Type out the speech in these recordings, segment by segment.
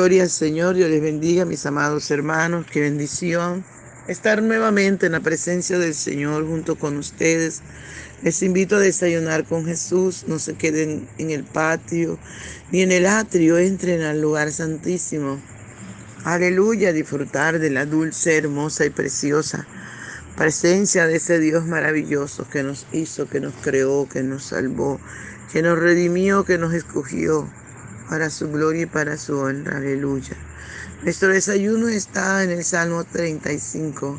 Gloria al Señor, Dios les bendiga, mis amados hermanos, qué bendición estar nuevamente en la presencia del Señor junto con ustedes. Les invito a desayunar con Jesús, no se queden en el patio ni en el atrio, entren al lugar santísimo. Aleluya, disfrutar de la dulce, hermosa y preciosa presencia de ese Dios maravilloso que nos hizo, que nos creó, que nos salvó, que nos redimió, que nos escogió para su gloria y para su honra. Aleluya. Nuestro desayuno está en el Salmo 35,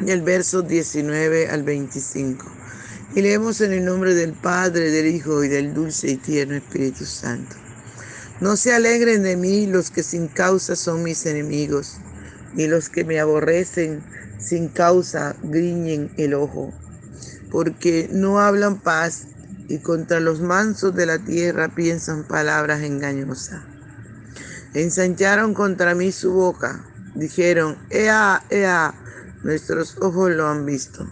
del verso 19 al 25. Y leemos en el nombre del Padre, del Hijo y del dulce y tierno Espíritu Santo. No se alegren de mí los que sin causa son mis enemigos, ni los que me aborrecen sin causa griñen el ojo, porque no hablan paz y contra los mansos de la tierra piensan palabras engañosas. Ensancharon contra mí su boca, dijeron, Ea, Ea, nuestros ojos lo han visto.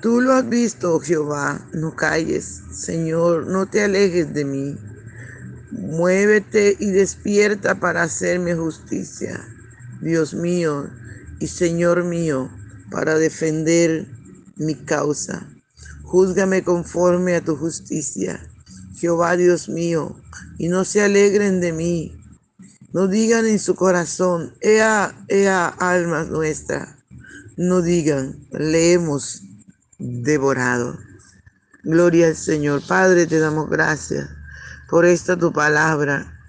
Tú lo has visto, oh Jehová, no calles, Señor, no te alejes de mí. Muévete y despierta para hacerme justicia, Dios mío y Señor mío, para defender mi causa. Júzgame conforme a tu justicia, Jehová Dios mío, y no se alegren de mí. No digan en su corazón, ea, ea, alma nuestra. No digan, le hemos devorado. Gloria al Señor. Padre, te damos gracias por esta tu palabra,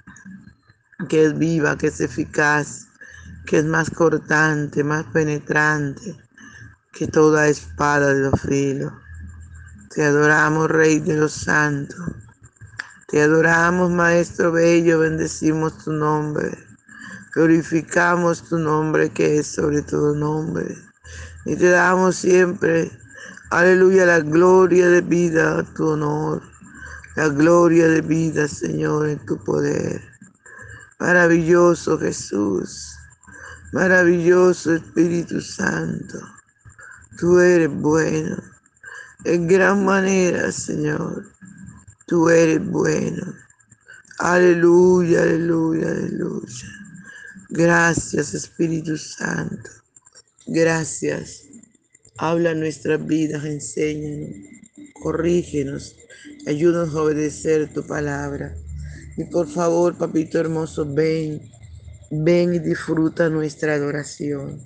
que es viva, que es eficaz, que es más cortante, más penetrante que toda espada de los filos. Te adoramos, Rey de los Santos. Te adoramos, Maestro Bello, bendecimos tu nombre. Glorificamos tu nombre que es sobre todo nombre. Y te damos siempre, aleluya, la gloria de vida, tu honor. La gloria de vida, Señor, en tu poder. Maravilloso Jesús. Maravilloso Espíritu Santo. Tú eres bueno en gran manera, Señor. Tú eres bueno. Aleluya, aleluya, aleluya. Gracias, Espíritu Santo. Gracias. Habla nuestras vidas, enséñanos, corrígenos, ayúdanos a obedecer tu palabra. Y por favor, papito hermoso, ven, ven y disfruta nuestra adoración.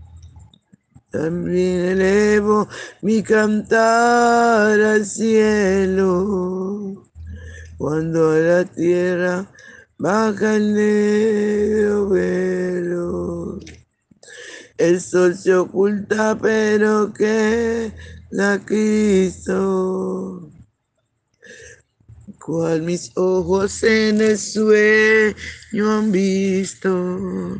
También elevo mi cantar al cielo, cuando a la tierra baja el negro velo. El sol se oculta, pero que la Cristo. Cual mis ojos en el sueño han visto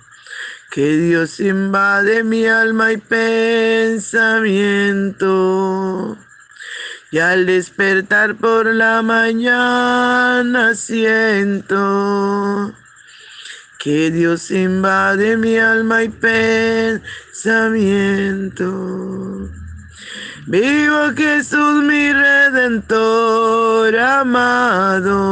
que Dios invade mi alma y pensamiento. Y al despertar por la mañana siento que Dios invade mi alma y pensamiento. Vivo Jesús mi redentor amado,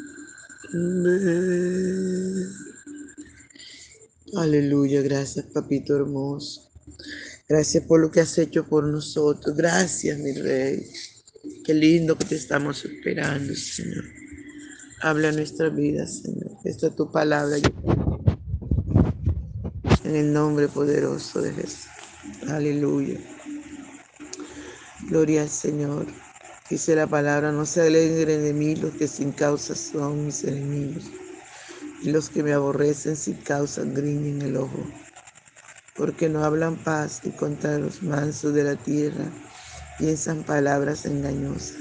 Aleluya, gracias papito hermoso. Gracias por lo que has hecho por nosotros. Gracias, mi rey. Qué lindo que te estamos esperando, Señor. Habla nuestra vida, Señor. Esta es tu palabra. En el nombre poderoso de Jesús. Aleluya. Gloria al Señor. Dice la palabra, no se alegren de mí los que sin causa son mis enemigos. Y los que me aborrecen sin causa griñen el ojo. Porque no hablan paz y contra los mansos de la tierra piensan palabras engañosas.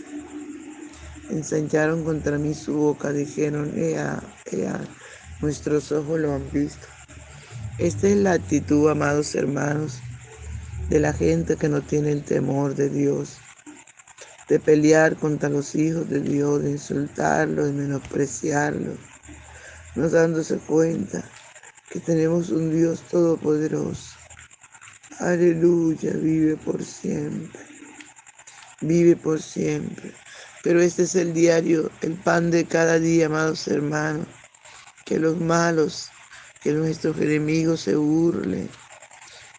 Ensancharon contra mí su boca, dijeron, ea, ea, nuestros ojos lo han visto. Esta es la actitud, amados hermanos, de la gente que no tiene el temor de Dios, de pelear contra los hijos de Dios, de insultarlos, de menospreciarlos, no dándose cuenta que tenemos un Dios todopoderoso. Aleluya, vive por siempre vive por siempre. Pero este es el diario, el pan de cada día, amados hermanos. Que los malos, que nuestros enemigos se burlen,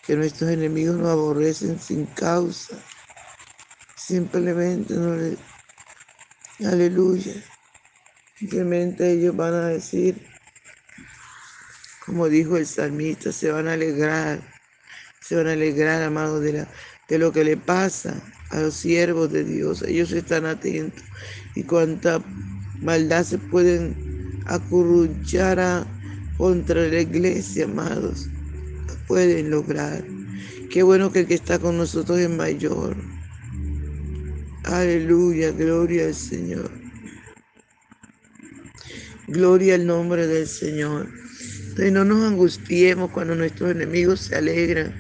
que nuestros enemigos nos aborrecen sin causa. Simplemente no les... Aleluya. Simplemente ellos van a decir, como dijo el salmista, se van a alegrar, se van a alegrar, amados, de, la, de lo que le pasa a los siervos de Dios. Ellos están atentos y cuánta maldad se pueden acurruchar contra la iglesia, amados, pueden lograr. Qué bueno que el que está con nosotros es mayor. Aleluya, gloria al Señor. Gloria al nombre del Señor. Entonces no nos angustiemos cuando nuestros enemigos se alegran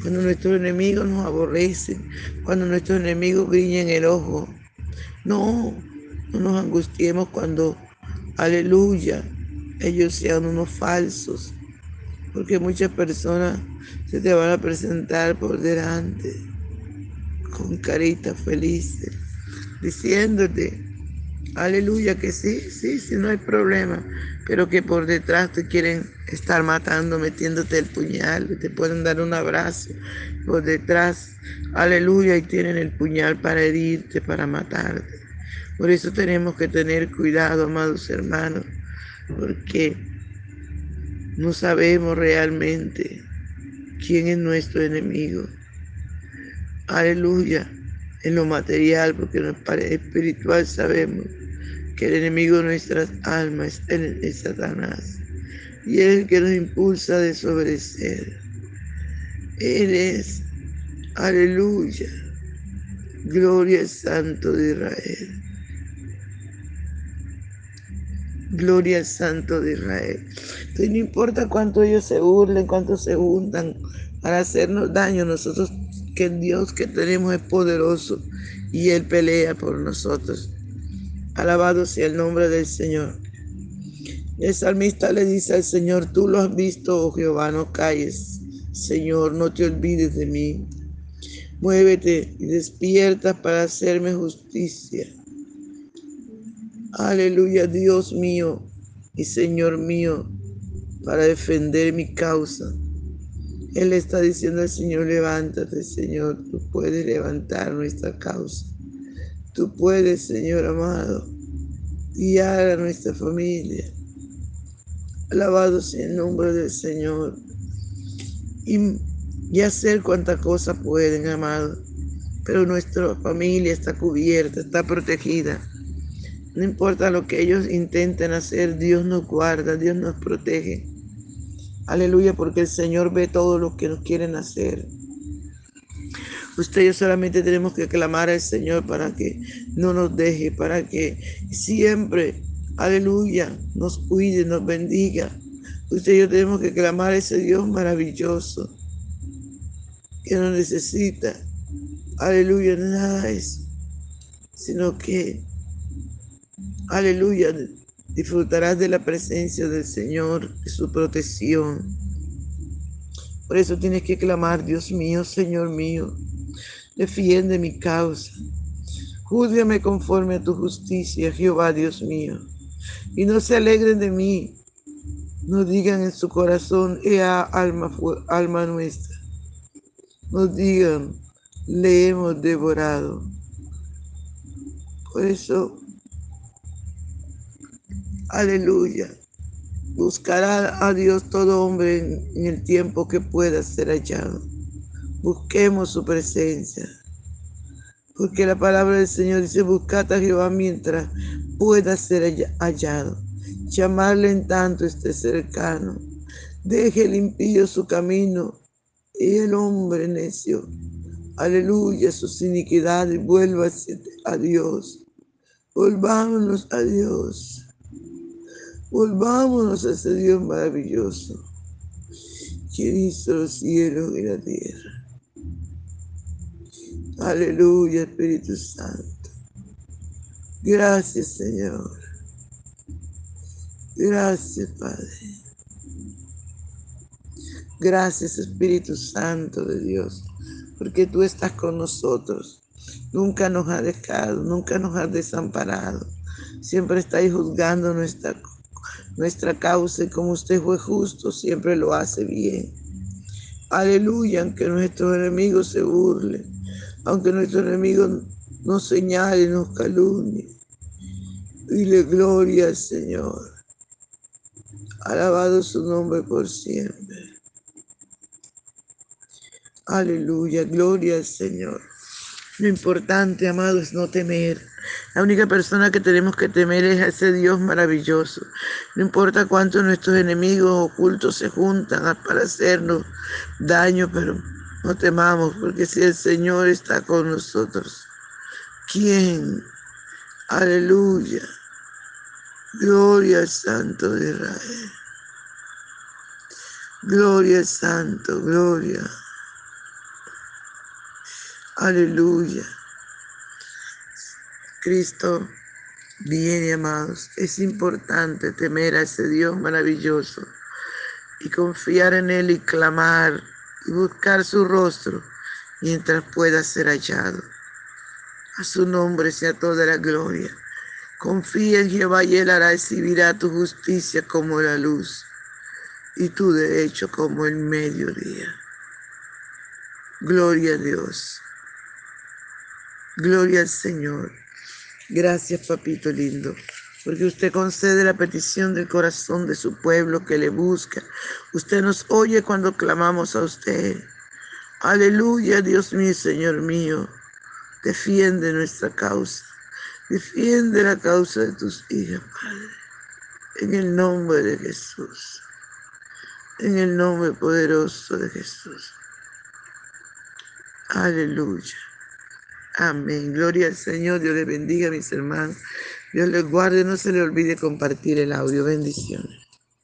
cuando nuestros enemigos nos aborrecen, cuando nuestros enemigos brillen el ojo. No, no nos angustiemos cuando, aleluya, ellos sean unos falsos, porque muchas personas se te van a presentar por delante con caritas felices, diciéndote, aleluya, que sí, sí, sí, no hay problema, pero que por detrás te quieren estar matando, metiéndote el puñal, te pueden dar un abrazo por detrás, aleluya, y tienen el puñal para herirte, para matarte. Por eso tenemos que tener cuidado, amados hermanos, porque no sabemos realmente quién es nuestro enemigo. Aleluya, en lo material, porque en lo espiritual sabemos que el enemigo de nuestras almas es Satanás y es el que nos impulsa a desobedecer. Él es, aleluya, gloria al Santo de Israel. Gloria al Santo de Israel. Entonces no importa cuánto ellos se burlen, cuánto se juntan para hacernos daño, nosotros Dios que tenemos es poderoso y Él pelea por nosotros. Alabado sea el nombre del Señor. El salmista le dice al Señor, tú lo has visto, oh Jehová, no calles. Señor, no te olvides de mí. Muévete y despierta para hacerme justicia. Aleluya, Dios mío y Señor mío, para defender mi causa. Él está diciendo al Señor, levántate, Señor, tú puedes levantar nuestra causa. Tú puedes, Señor amado, guiar a nuestra familia. Alabado sea el nombre del Señor. Y, y hacer cuanta cosa pueden, amado. Pero nuestra familia está cubierta, está protegida. No importa lo que ellos intenten hacer, Dios nos guarda, Dios nos protege. Aleluya, porque el Señor ve todo lo que nos quieren hacer. Usted y yo solamente tenemos que clamar al Señor para que no nos deje, para que siempre, aleluya, nos cuide, nos bendiga. Usted yo tenemos que clamar a ese Dios maravilloso que no necesita, aleluya, nada de sino que, aleluya, Disfrutarás de la presencia del Señor, de su protección. Por eso tienes que clamar, Dios mío, Señor mío, defiende mi causa. Júzgame conforme a tu justicia, Jehová, Dios mío. Y no se alegren de mí, no digan en su corazón, ea alma, alma nuestra. No digan, le hemos devorado. Por eso Aleluya. Buscará a Dios todo hombre en, el tiempo que pueda ser hallado. Busquemos su presencia. Porque la palabra del Señor dice, buscad a Jehová mientras pueda ser hallado. Llamarle en tanto esté cercano. Deje el impío su camino y el hombre necio. Aleluya, sus iniquidades, vuélvase a Dios. Volvámonos a Dios. Volvámonos a ese Dios maravilloso, quien hizo los cielos y la tierra. Aleluya, Espíritu Santo. Gracias, Señor. Gracias, Padre. Gracias, Espíritu Santo de Dios, porque tú estás con nosotros. Nunca nos has dejado, nunca nos has desamparado. Siempre estáis juzgando nuestra nuestra causa y como usted fue justo, siempre lo hace bien. Aleluya, aunque nuestros enemigos se burlen, aunque nuestros enemigos nos señalen, nos calumnien. Dile gloria al Señor. Alabado su nombre por siempre. Aleluya, gloria al Señor. Lo importante, amado, es no temer. La única persona que tenemos que temer es a ese Dios maravilloso. No importa cuánto nuestros enemigos ocultos se juntan para hacernos daño, pero no temamos, porque si el Señor está con nosotros, ¿quién? Aleluya. Gloria al Santo de Israel. Gloria al Santo, gloria. Aleluya. Cristo viene, amados. Es importante temer a ese Dios maravilloso y confiar en Él y clamar y buscar su rostro mientras pueda ser hallado. A su nombre sea toda la gloria. Confía en Jehová y Él hará recibirá tu justicia como la luz y tu derecho como el mediodía. Gloria a Dios. Gloria al Señor. Gracias, papito lindo, porque usted concede la petición del corazón de su pueblo que le busca. Usted nos oye cuando clamamos a usted. Aleluya, Dios mío, Señor mío. Defiende nuestra causa. Defiende la causa de tus hijas, Padre. En el nombre de Jesús. En el nombre poderoso de Jesús. Aleluya. Amén. Gloria al Señor. Dios le bendiga, mis hermanos. Dios les guarde. No se le olvide compartir el audio. Bendiciones.